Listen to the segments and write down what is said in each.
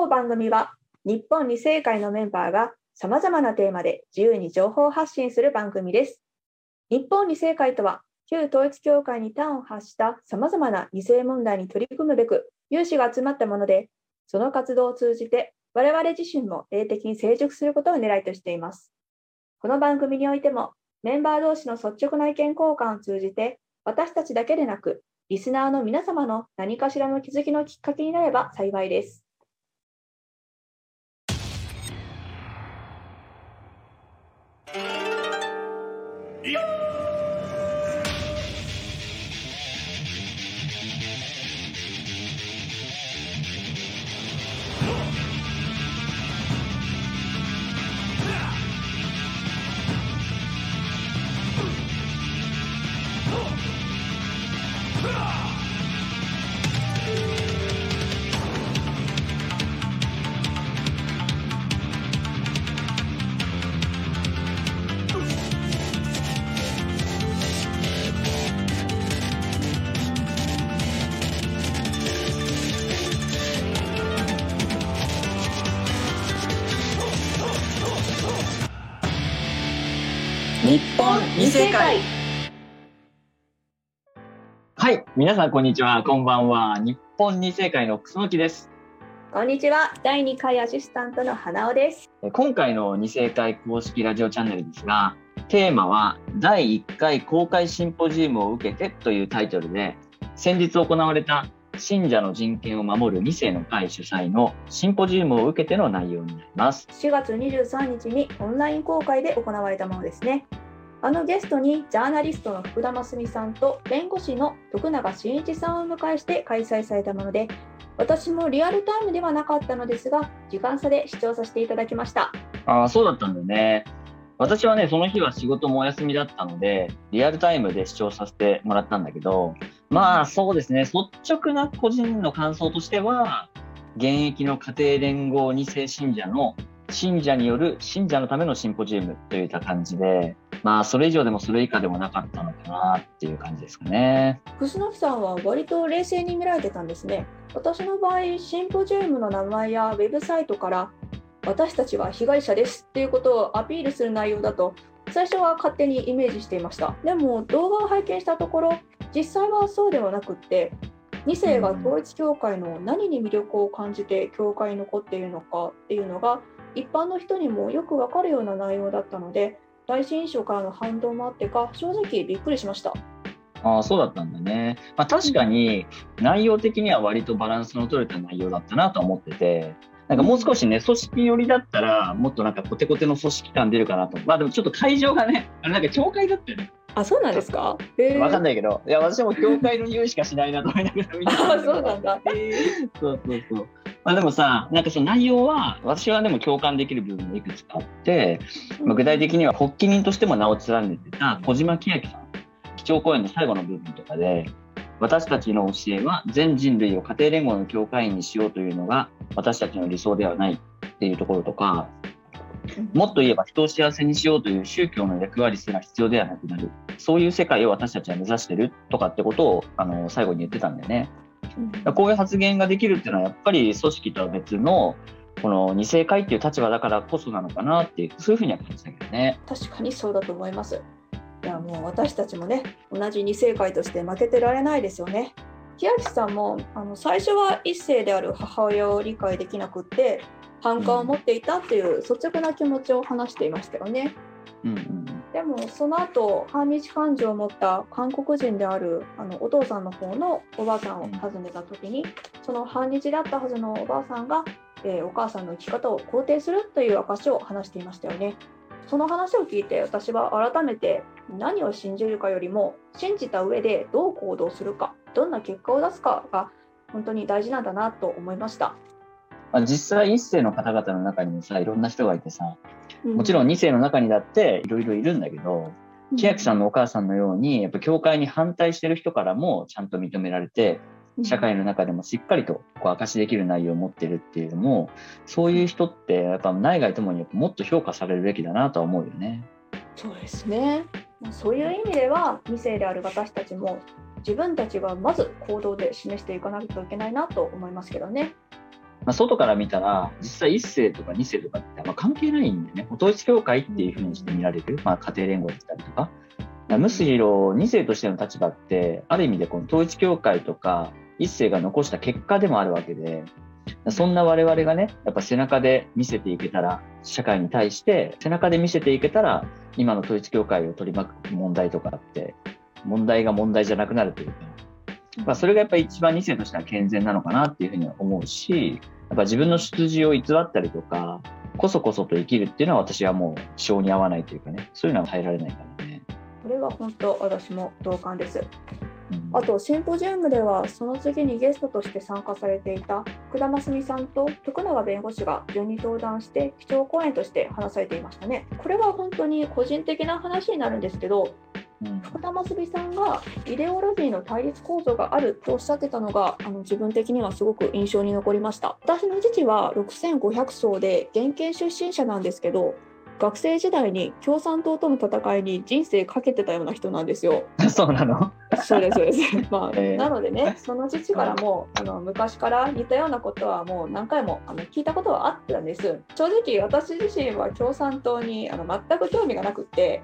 当番組は日本二世会のメンバーがさまざまなテーマで自由に情報発信する番組です。日本二世会とは旧統一教会に端を発したさまざまな二世問題に取り組むべく有志が集まったもので、その活動を通じて我々自身も霊的に成熟することを狙いとしています。この番組においてもメンバー同士の率直な意見交換を通じて私たちだけでなくリスナーの皆様の何かしらの気づきのきっかけになれば幸いです。日本二世界。はい皆さんこんにちは。こんばんは。日本二世界の楠木です。こんにちは。第2回アシスタントの花尾です。今回の二世界公式ラジオチャンネルですがテーマは第1回公開シンポジウムを受けてというタイトルで先日行われた信者の人権を守る2世の会主催のシンポジウムを受けての内容になります。4月23日にオンライン公開で行われたものですねあのゲストにジャーナリストの福田真澄さんと弁護士の徳永真一さんを迎えして開催されたもので私もリアルタイムではなかったのですが時間差で視聴させていただきました。ああそうだったんだね。私はねその日は仕事もお休みだったのでリアルタイムで視聴させてもらったんだけどまあそうですね。率直な個人の感想としては現役の家庭連合2世信者の信者による信者のためのシンポジウムといった感じで、まあ、それ以上でもそれ以下でもなかったのかなっていう感じですかね。楠木さんは割と冷静に見られてたんですね。私の場合、シンポジウムの名前やウェブサイトから私たちは被害者ですっていうことをアピールする内容だと最初は勝手にイメージしていましたでも動画を拝見したところ実際はそうではなくって2世が統一教会の何に魅力を感じて教会に残っているのかっていうのが一般の人にもよくわかるような内容だったので第一印象からの反動もあってか正直びっくりしました。ああそうだったんだね、まあ、確かに内容的には割とバランスの取れた内容だったなと思っててなんかもう少しね組織寄りだったらもっとなんかコテコテの組織感出るかなとまあでもちょっよ場がねあれなんか教会だったよねあ、そうなんですか？わかんないけど、いや、私も教会の匂いしかしないなと思いながら見て あ、そうなんだ。そうそうそう。まあ、でもさ、なんかその内容は、私はでも共感できる部分もいくつかあって、まあ、具体的には発起人としても名を連ねてた小島喜明さん、基調講演の最後の部分とかで、私たちの教えは全人類を家庭連合の教会員にしようというのが私たちの理想ではないっていうところとか、もっと言えば人を幸せにしようという宗教の役割すら必要ではなくなる。そういう世界を私たちは目指してるとかってことをあの最後に言ってたんだよね。こういう発言ができるっていうのはやっぱり組織とは別のこの二世会っていう立場だからこそなのかなってそういうふうには感じたけどね。確かにそうだと思います。いやもう私たちもね同じ二世会として負けてられないですよね。木明さんもあの最初は一世である母親を理解できなくって反感を持っていたっていう率直な気持ちを話していましたよね。うんうんでもその後反日感情を持った韓国人であるあのお父さんの方のおばあさんを訪ねた時にその反日だったはずのおばあさんが、えー、お母さんの生き方を肯定するという証を話していましたよね。その話を聞いて私は改めて何を信じるかよりも信じた上でどう行動するかどんな結果を出すかが本当に大事なんだなと思いました。まあ、実際一世の方々の中にもさいろんな人がいてさもちろん2世の中にだっていろいろいるんだけど、千秋さんのお母さんのように、やっぱ教会に反対してる人からもちゃんと認められて、社会の中でもしっかりとこう証しできる内容を持ってるっていうのも、そういう人ってやっぱ内外ともにもっと評価されるべきだなとは思うよね。そうですね。そういう意味では2世である私たちも自分たちがまず行動で示していかないといけないなと思いますけどね。まあ、外から見たら、実際1世とか2世とかってあんま関係ないんでね、統一教会っていうふうにして見られる、まあ、家庭連合だったりとか、むしろ2世としての立場って、ある意味でこの統一教会とか1世が残した結果でもあるわけで、そんな我々がね、やっぱ背中で見せていけたら、社会に対して背中で見せていけたら、今の統一教会を取り巻く問題とかって、問題が問題じゃなくなるというか、まあ、それがやっぱり一番2世としては健全なのかなっていうふうには思うし、やっぱ自分の出自を偽ったりとか、こそこそと生きるっていうのは私はもう性に合わないというかね、そういうのは耐えられないからね。これは本当私も同感です。あとシンポジウムではその次にゲストとして参加されていた福田真澄さんと徳永弁護士が順に登壇して基調講演として話されていましたね。これは本当に個人的な話になるんですけど福田真澄さんがイデオロギーの対立構造があるとおっしゃってたのがあの自分的にはすごく印象に残りました私の父は6500層で現県出身者なんですけど学生時代に共産党との戦いに人生かけてたような人なんですよ。そうなの？そうですそうです。まあ、えー、なのでねその父からもあの昔から似たようなことはもう何回もあの聞いたことはあったんです。正直私自身は共産党にあの全く興味がなくって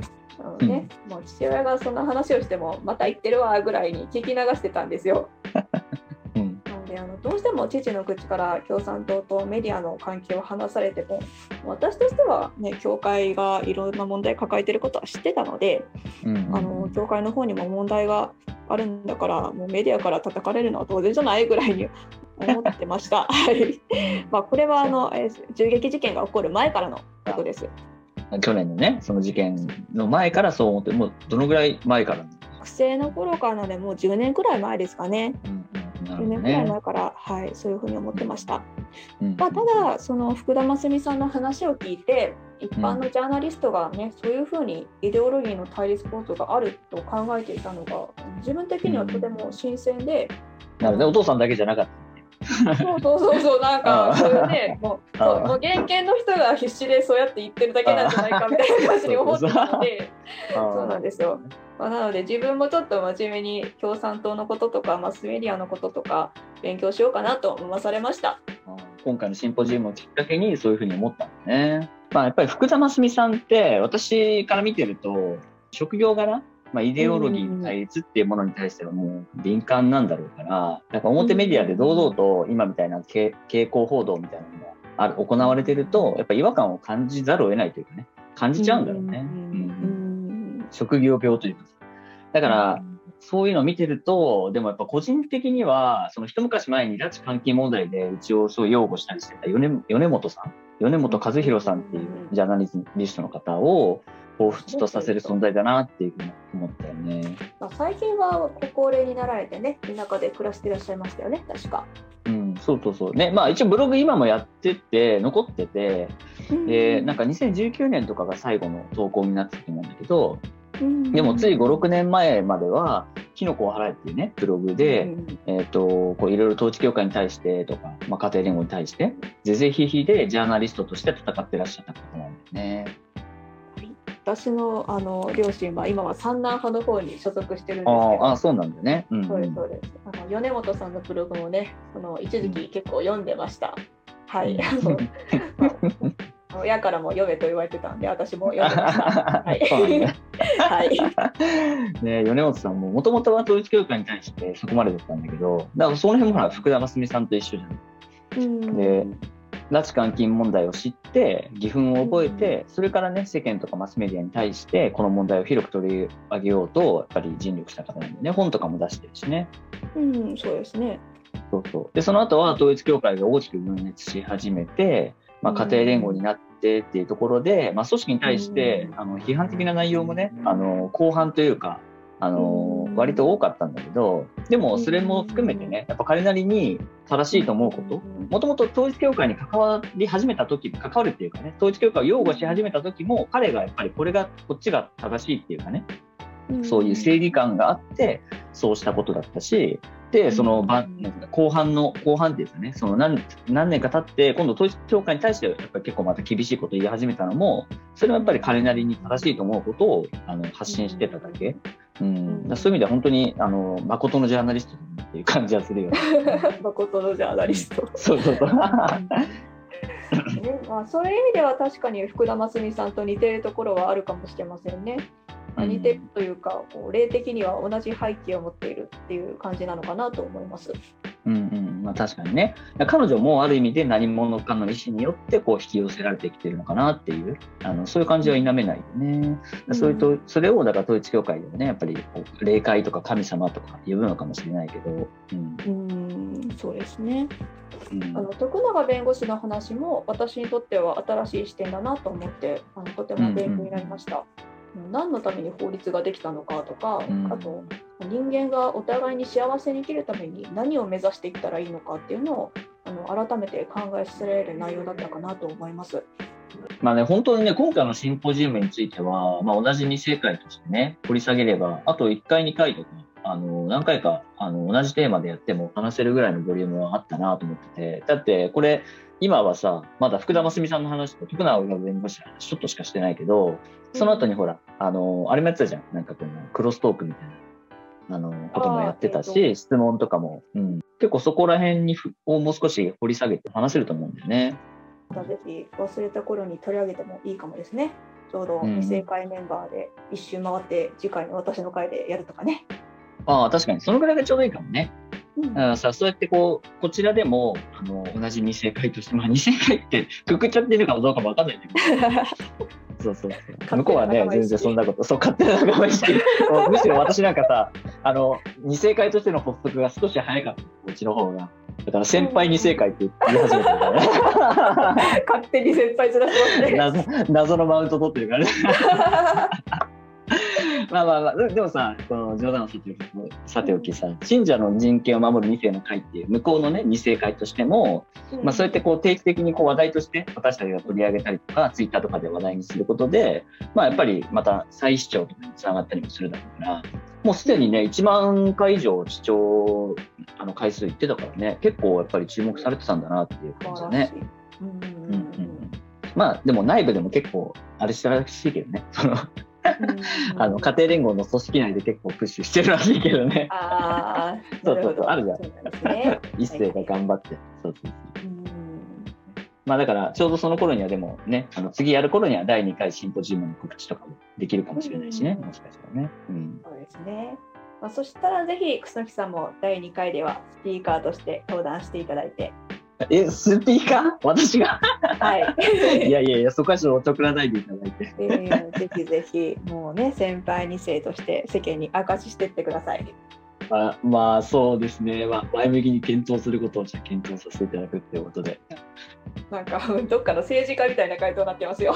ね、うん、もう父親がそんな話をしてもまた言ってるわぐらいに聞き流してたんですよ。うん、なのであのどうしても父の口から共産党とメディアの関係を話されても私としては、ね、教会がいろんな問題抱えてることは知ってたので、うんうん、あの教会の方にも問題があるんだからもうメディアから叩かれるのは当然じゃないぐらいに思ってました。はいまあ、これはあの銃撃事件が起こる前からのことです。去年のね、その事件の前からそう思って、もうどのぐらい前から？学生の頃からなで、もう10年くらい前ですかね。うんね、10年くらい前から、はい、そういうふうに思ってました。うん、まあ、ただ、その福田真澄さんの話を聞いて、一般のジャーナリストがね、そういうふうにイデオロギーの対立構造があると考えていたのが、自分的にはとても新鮮で。なるほど、お父さんだけじゃなかった。そうそうそうそうなんかそれねもうもう原型の人が必死でそうやって言ってるだけなんじゃないかみたいな感じに思ってたのでそうなんですよ。まあ、なので自分もちょっと真面目に共産党のこととかマスメディアのこととか勉強しようかなと思わされました。今回のシンポジウムをきっかけにそういうふうに思ったんだね。まあ、やっぱり福田真澄さんって私から見てると職業柄まあ、イデオロギーの対立っていうものに対してはもう敏感なんだろうから、なんか表メディアで堂々と今みたいな傾向報道みたいなのがある行われてると、やっぱ違和感を感じざるを得ないというかね、感じちゃうんだろうね。うん、職業病というか。だから、そういうのを見てると、でもやっぱ個人的には、その一昔前に拉致監禁問題でうちをそう擁護したりしてた米米本さん、米本和弘さんっていうジャーナリストの方を、彷彿とさせる存在だなっていうふうに思ったよね。まあ、最近はご高齢になられてね、田舎で暮らしていらっしゃいましたよね、確か。うん、そうそうそう。ね、まあ一応ブログ今もやってて、残ってて、で、なんか2019年とかが最後の投稿になってたと思うんだけど、でもつい5、6年前までは、キノコを払えっていうね、ブログで、えっ、ー、と、こういろいろ統一教会に対してとか、まあ家庭連合に対して、ぜぜひひでジャーナリストとして戦ってらっしゃった方なんだよね。私のあの両親は今は三男派の方に所属してるんですけど。あそうなんだね、うん、そうですそうです。あの米本さんのブログもねその一時期結構読んでました、うん、はい、親からも読めと言われてたんで私も読んでました。はい、はい、ね米本さんももともとは統一教会に対してそこまでだったんだけどだからその辺もほら福田真澄さんと一緒じゃん。うん、で拉致監禁問題を知って義憤を覚えてそれからね世間とかマスメディアに対してこの問題を広く取り上げようとやっぱり尽力した方なんでね。本とかも出してるしね。うんそうですね。そうそう。でその後は統一教会が大きく分裂し始めて、まあ、家庭連合になってっていうところで、まあ、組織に対してあの批判的な内容もねあの後半というかあの割と多かったんだけどでもそれも含めてねやっぱ彼なりに正しいと思うこともともと統一教会に関わり始めた時関わるっていうかね統一教会を擁護し始めた時も彼がやっぱりこれがこっちが正しいっていうかねそういう正義感があってそうしたことだったしでその後半の後半っていうかねその何何年か経って今度統一教会に対してやっぱり結構また厳しいことを言い始めたのもそれはやっぱり彼なりに正しいと思うことをあの発信してただけうん、だそういう意味では本当にあの誠のジャーナリストっていう感じはするよね。誠のジャーナリスト。そうそうそう。ねまあ、そういう意味では確かに福田真澄さんと似ているところはあるかもしれませんね。まあ、似てるというか、こう霊的には同じ背景を持っているっていう感じなのかなと思います。うんうんまあ、確かにね彼女もある意味で何者かの意思によってこう引き寄せられてきてるのかなっていうあのそういう感じは否めないよね。それとそれをだから統一教会ではねやっぱりこう霊界とか神様とか呼ぶのかもしれないけど。うん、うんそうですね。うん、あの徳永弁護士の話も私にとっては新しい視点だなと思ってあのとても勉強になりました。うんうん何のために法律ができたのかとか、うん、あと人間がお互いに幸せに生きるために何を目指していったらいいのかっていうのをあの改めて考えさせられる内容だったかなと思います。まあね、本当にね、今回のシンポジウムについては、まあ、同じ未正解としてね、掘り下げれば、あと1回、2回とか、あの、何回か、あの、同じテーマでやっても話せるぐらいのボリュームはあったなと思ってて、だって、これ、今はさ、まだ福田真澄さんの話と徳永弁護士の話ちょっとしかしてないけど、その後にほら、あの、あれもやってたじゃん。なんかこのクロストークみたいな、あの、こともやってたし、質問とかも、うん。結構そこら辺にをもう少し掘り下げて話せると思うんだよね。ぜひ忘れた頃に取り上げてもいいかもですね。ちょうど未正解メンバーで一周回って次回の私の回でやるとかね。ああ、確かに。そのぐらいがちょうどいいかもね。だからさ、そうやってこう、こちらでも、あの、同じ二正解として、まあ、二正解ってくくっちゃってるかどうかもわかんないけど。そうそうそう。向こうはね、全然そんなこと、そう、勝手な仲間意識。むしろ私なんかさ、あの、二正解としての発足が少し早かった、うちの方が。だから先輩二正解って言い始めたからね。勝手に先輩ずらしてますね。謎謎のマウント取ってるからね。まあまあまあ、でもさ、この冗談をさておきさ、信者の人権を守る2世の会っていう、向こうのね、2世会としても、まあそうやってこう定期的にこう話題として私たちが取り上げたりとか、ツイッターとかで話題にすることで、まあやっぱりまた再視聴とかにつながったりもするだろうから、もうすでにね、1万回以上視聴あの回数いってたからね、結構やっぱり注目されてたんだなっていう感じだね。うんうんうん、まあでも内部でも結構あれしたらしいけどね。そのあの家庭連合の組織内で結構プッシュしてるらしいけどね。ああ、そうそうそう、あるじゃん。ね、一世が頑張って。そうそうそう。まあだからちょうどその頃にはでもね、あの次やる頃には第2回シンポジウムの告知とかもできるかもしれないしね、もしかしたらね。うん、そうですね。まあ、そしたらぜひ楠木さんも第2回ではスピーカーとして登壇していただいて。え、スピーカー？私が？はい。いやいやいや、そこはちょっとお得らないでいただいて。えー、ぜひぜひ、もうね、先輩2世として世間に明かししてってください。まあ、まあ、そうですね。まあ、前向きに検討することをじゃ検討させていただくっていうことで。なんか、どっかの政治家みたいな回答になってますよ。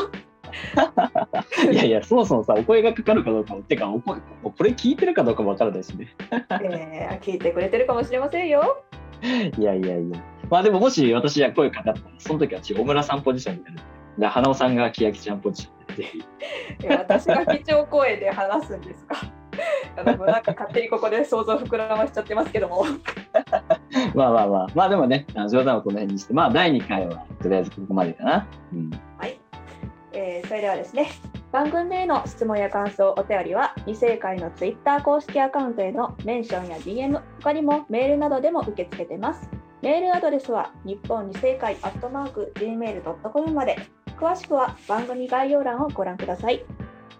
いやいや、そもそもさ、お声がかかるかどうかってか、お声これ聞いてるかどうかもわからないしね。えー、聞いてくれてるかもしれませんよ。いやいやいや。まあでももし私が声かかったら、その時は小村さんポジションになる。で、花尾さんが欅ちゃんポジションで、ぜひ。私が基調声で話すんですか？なんか勝手にここで想像膨らましちゃってますけども。まあまあまあ、まあでもね、冗談をこの辺にして、まあ第2回はとりあえずここまでかな。うん、はい。えー、それではですね、番組への質問や感想、お便りは、未正解の Twitter 公式アカウントへのメンションや DM、他にもメールなどでも受け付けてます。メールアドレスは、日本二正解アットマーク Gmail.com まで。詳しくは番組概要欄をご覧ください。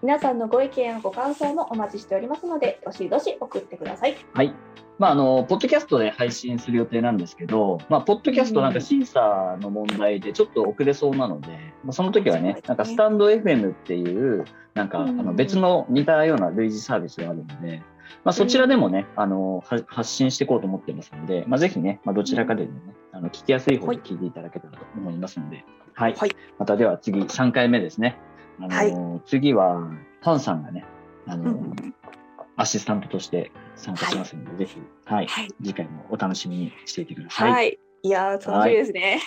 皆さんのご意見やご感想もお待ちしておりますので、どしどし送ってください。はい。まあ、あの、ポッドキャストで配信する予定なんですけど、まあ、ポッドキャストなんか審査の問題でちょっと遅れそうなので、まあ、その時はね、なんかスタンド FM っていう、なんか、あの別の似たような類似サービスがあるので、まあ、そちらでもね、あの、発信していこうと思ってますので、まあ、ぜひね、まあ、どちらかでもね、あの、聞きやすい方で聞いていただけたらと思いますので、はい。はい、またでは次、3回目ですね。あの、はい、次は、パンさんがね、あの、うんアシスタントとして参加しますので、はい、ぜひ、はい、次回もお楽しみにしていてください。はい。いや楽しみですね。